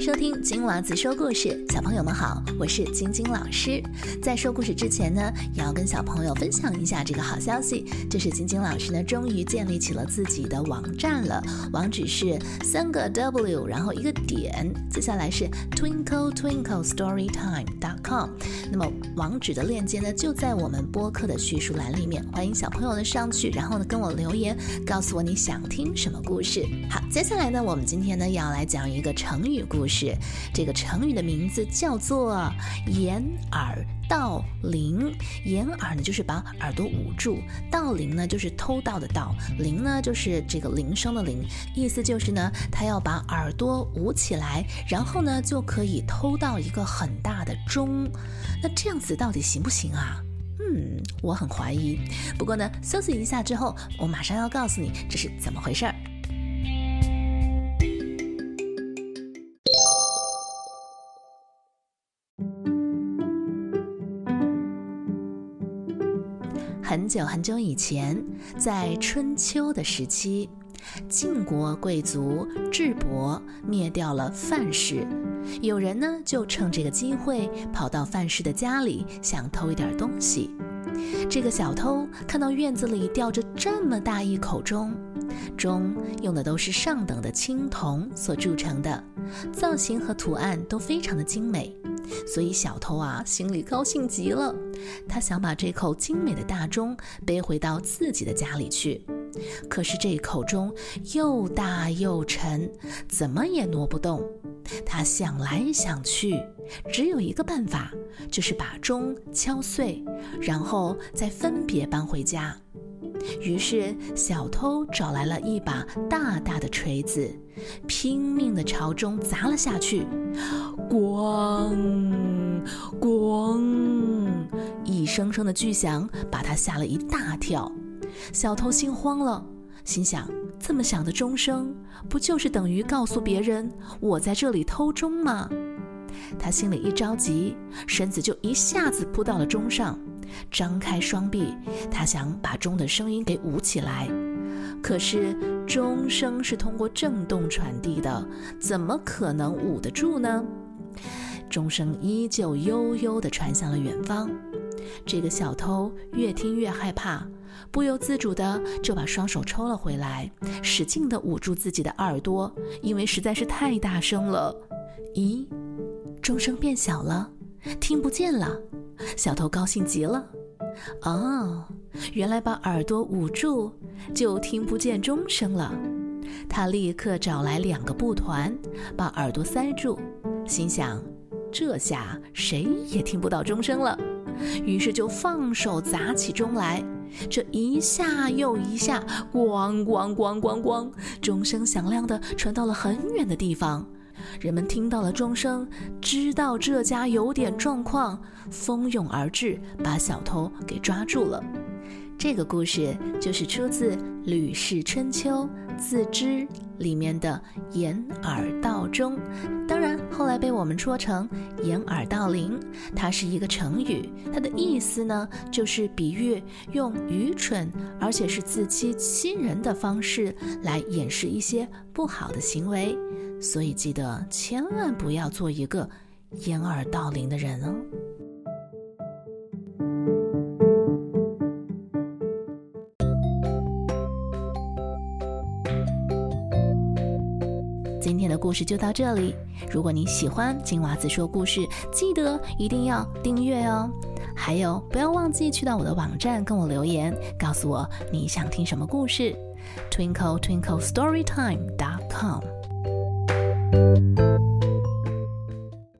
收听金娃子说故事，小朋友们好，我是晶晶老师。在说故事之前呢，也要跟小朋友分享一下这个好消息，就是晶晶老师呢终于建立起了自己的网站了，网址是三个 W，然后一个点，接下来是 Twinkle Twinkle Storytime dot com。那么网址的链接呢就在我们播客的叙述栏里面，欢迎小朋友呢上去，然后呢跟我留言，告诉我你想听什么故事。好，接下来呢，我们今天呢要来讲一个成语故事。是这个成语的名字叫做“掩耳盗铃”。掩耳呢，就是把耳朵捂住；盗铃呢，就是偷盗的盗；铃呢，就是这个铃声的铃。意思就是呢，他要把耳朵捂起来，然后呢，就可以偷到一个很大的钟。那这样子到底行不行啊？嗯，我很怀疑。不过呢，休息一下之后，我马上要告诉你这是怎么回事儿。很久很久以前，在春秋的时期，晋国贵族智伯灭掉了范氏。有人呢就趁这个机会跑到范氏的家里，想偷一点东西。这个小偷看到院子里吊着这么大一口钟，钟用的都是上等的青铜所铸成的，造型和图案都非常的精美。所以小偷啊，心里高兴极了。他想把这口精美的大钟背回到自己的家里去。可是这口钟又大又沉，怎么也挪不动。他想来想去，只有一个办法，就是把钟敲碎，然后再分别搬回家。于是，小偷找来了一把大大的锤子，拼命地朝钟砸了下去。咣咣，一声声的巨响把他吓了一大跳。小偷心慌了，心想：这么响的钟声，不就是等于告诉别人我在这里偷钟吗？他心里一着急，身子就一下子扑到了钟上。张开双臂，他想把钟的声音给捂起来，可是钟声是通过震动传递的，怎么可能捂得住呢？钟声依旧悠悠地传向了远方。这个小偷越听越害怕，不由自主地就把双手抽了回来，使劲地捂住自己的耳朵，因为实在是太大声了。咦，钟声变小了，听不见了。小偷高兴极了，哦，原来把耳朵捂住就听不见钟声了。他立刻找来两个布团，把耳朵塞住，心想：这下谁也听不到钟声了。于是就放手砸起钟来，这一下又一下，咣咣咣咣咣，钟声响亮的传到了很远的地方。人们听到了钟声，知道这家有点状况，蜂拥而至，把小偷给抓住了。这个故事就是出自《吕氏春秋·自知》里面的“掩耳盗钟”，当然后来被我们说成“掩耳盗铃”。它是一个成语，它的意思呢，就是比喻用愚蠢而且是自欺欺人的方式来掩饰一些不好的行为。所以记得千万不要做一个掩耳盗铃的人哦。今天的故事就到这里。如果你喜欢金娃子说故事，记得一定要订阅哦。还有，不要忘记去到我的网站跟我留言，告诉我你想听什么故事。Twinkle Twinkle Storytime dot com。